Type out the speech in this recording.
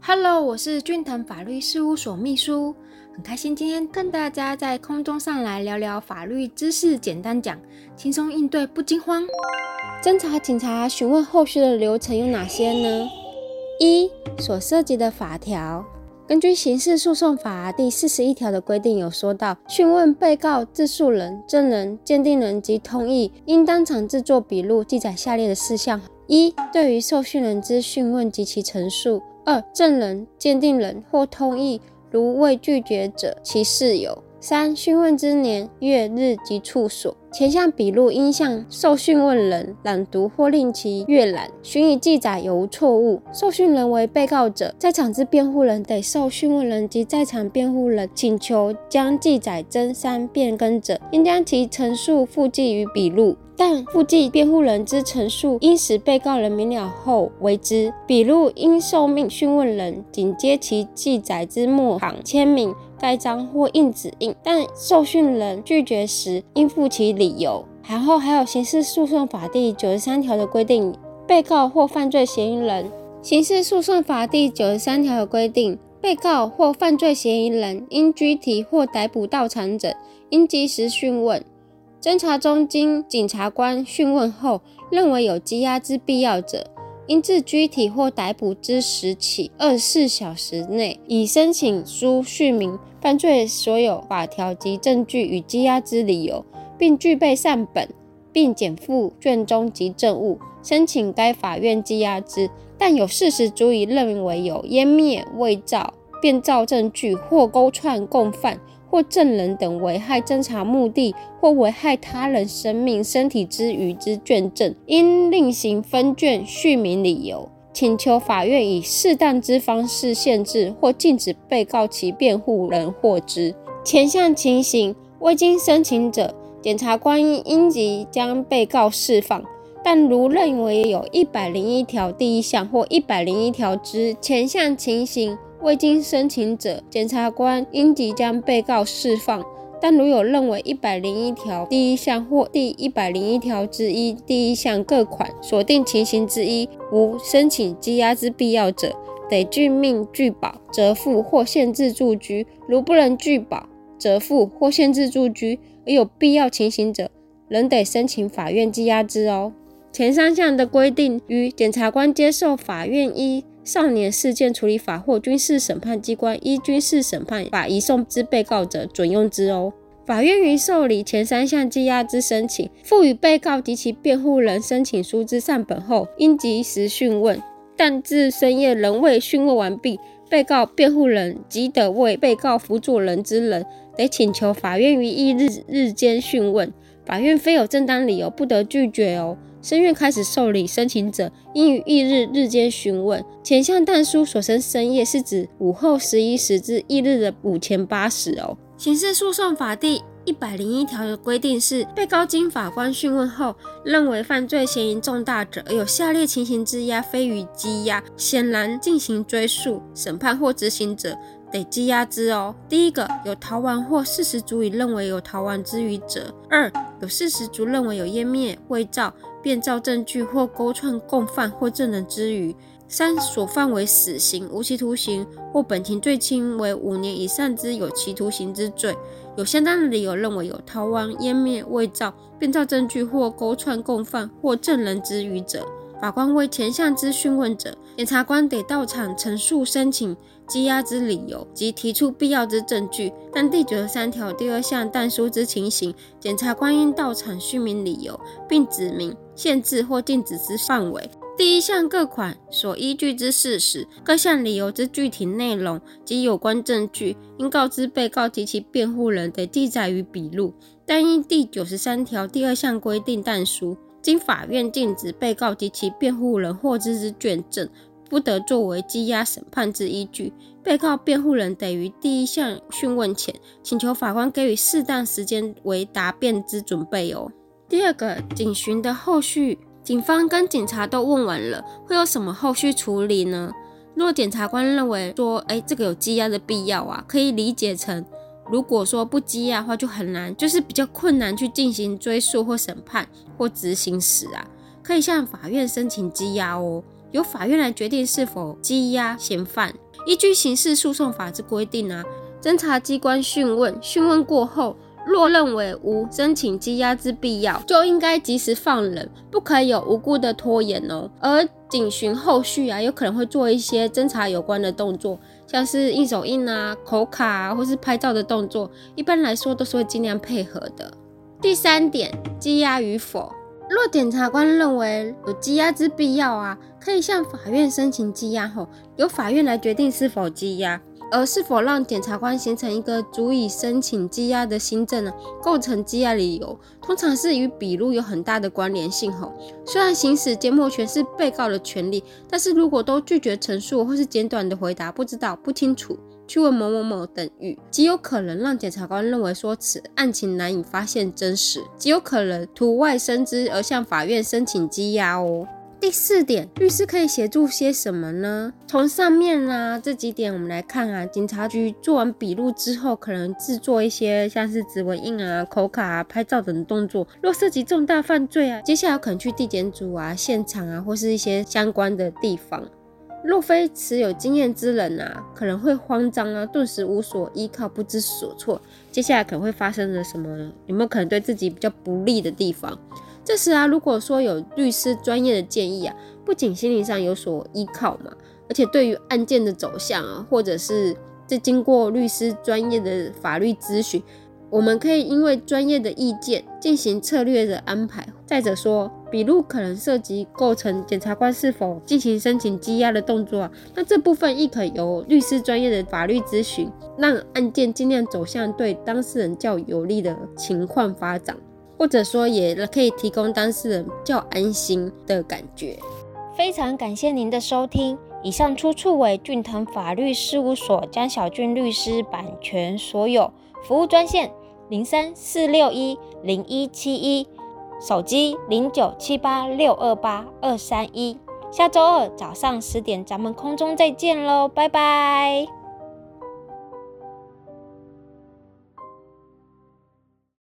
Hello，我是俊腾法律事务所秘书，很开心今天跟大家在空中上来聊聊法律知识，简单讲，轻松应对不惊慌。侦查警察询问后续的流程有哪些呢？一所涉及的法条，根据刑事诉讼法第四十一条的规定，有说到讯问被告、自诉人、证人、鉴定人及同意，应当场制作笔录，记载下列的事项：一、对于受讯人之讯问及其陈述。二、证人、鉴定人或同意，如未拒绝者，其事由。三、讯问之年月日及处所。前项笔录应向受讯问人朗读或令其阅览，询以记载有无错误。受讯人为被告者，在场之辩护人得受讯问人及在场辩护人请求将记载增删变更者，应将其陈述附记于笔录。但附记辩护人之陈述应使被告人明了后为之。笔录应受命讯问人紧接其记载之末行签名、盖章或印指印，但受讯人拒绝时，应负其理由。然后还有刑事诉讼法第九十三条的规定，被告或犯罪嫌疑人。刑事诉讼法第九十三条的规定，被告或犯罪嫌疑人因拘提或逮捕到场者，应及时讯问。侦查中，经检察官讯问后，认为有羁押之必要者，应自拘提或逮捕之时起二十四小时内，以申请书续明犯罪所有法条及证据与羁押之理由，并具备善本，并减附卷宗及证物，申请该法院羁押之。但有事实足以认为有湮灭、伪造、变造证据或勾串共犯。或证人等危害侦查目的或危害他人生命、身体之余之卷证，应另行分卷续明理由，请求法院以适当之方式限制或禁止被告其辩护人获知。前项情形未经申请者，检察官应应即将被告释放。但如认为有一百零一条第一项或一百零一条之前项情形，未经申请者，检察官应即将被告释放。但如有认为一百零一条第一项或第一百零一条之一第一项各款锁定情形之一无申请羁押之必要者，得具命拒保、折付或限制住居；如不能拒保、折付或限制住居，而有必要情形者，仍得申请法院羁押之哦。前三项的规定，与检察官接受法院依少年事件处理法或军事审判机关依军事审判法移送之被告者准用之哦。法院于受理前三项羁押之申请，赋予被告及其辩护人申请书之善本后，应及时讯问。但至深夜仍未讯问完毕，被告辩护人即得为被告辅助人之人，得请求法院于一日日间讯问。法院非有正当理由，不得拒绝哦。申院开始受理申请者，应于翌日日间询问。前项但书所称深夜，是指午后十一时至翌日的午前八时哦。刑事诉讼法第一百零一条的规定是，被告经法官讯问后，认为犯罪嫌疑重大者，有下列情形之押非予羁押，显然进行追诉、审判或执行者，得羁押之哦。第一个，有逃亡或事实足以认为有逃亡之余者；二，有事实足认为有湮灭、伪造。变造证据或勾串共犯或证人之余，三所犯为死刑、无期徒刑或本庭最轻为五年以上之有期徒刑之罪，有相当的理由认为有逃亡、湮灭、伪造、变造证据或勾串共犯或证人之余者，法官为前项之讯问者，检察官得到场陈述申请。羁押之理由及提出必要之证据，但第九十三条第二项但书之情形，检察官应到场叙明理由，并指明限制或禁止之范围。第一项各款所依据之事实、各项理由之具体内容及有关证据，应告知被告及其辩护人，得记载于笔录。但因第九十三条第二项规定但书，经法院禁止被告及其辩护人获知之卷证。不得作为羁押审判之依据。被告辩护人得于第一项讯问前，请求法官给予适当时间为答辩之准备哦。第二个，警询的后续，警方跟警察都问完了，会有什么后续处理呢？若检察官认为说，哎，这个有羁押的必要啊，可以理解成，如果说不羁押的话，就很难，就是比较困难去进行追诉或审判或执行时啊，可以向法院申请羁押哦。由法院来决定是否羁押嫌犯。依据刑事诉讼法之规定啊，侦查机关讯问，讯问过后，若认为无申请羁押之必要，就应该及时放人，不可以有无辜的拖延哦。而警询后续啊，有可能会做一些侦查有关的动作，像是印手印啊、口卡啊，或是拍照的动作，一般来说都是会尽量配合的。第三点，羁押与否。若检察官认为有羁押之必要啊，可以向法院申请羁押后，由法院来决定是否羁押。而是否让检察官形成一个足以申请羁押的新证呢？构成羁押理由，通常是与笔录有很大的关联性。吼，虽然行使缄默权是被告的权利，但是如果都拒绝陈述或是简短的回答，不知道、不清楚。去问某某某等语，极有可能让检察官认为说此案情难以发现真实，极有可能图外生枝而向法院申请羁押哦。第四点，律师可以协助些什么呢？从上面啊这几点我们来看啊，警察局做完笔录之后，可能制作一些像是指纹印啊、口卡啊、拍照等动作。若涉及重大犯罪啊，接下来可能去地检组啊、现场啊，或是一些相关的地方。若非持有经验之人啊，可能会慌张啊，顿时无所依靠，不知所措。接下来可能会发生了什么？有没有可能对自己比较不利的地方？这时啊，如果说有律师专业的建议啊，不仅心理上有所依靠嘛，而且对于案件的走向啊，或者是这经过律师专业的法律咨询。我们可以因为专业的意见进行策略的安排。再者说，笔录可能涉及构成检察官是否进行申请羁押的动作啊，那这部分亦可由律师专业的法律咨询，让案件尽量走向对当事人较有利的情况发展，或者说也可以提供当事人较安心的感觉。非常感谢您的收听，以上出处为俊腾法律事务所江小俊律师版权所有，服务专线。零三四六一零一七一，手机零九七八六二八二三一。下周二早上十点，咱们空中再见喽，拜拜。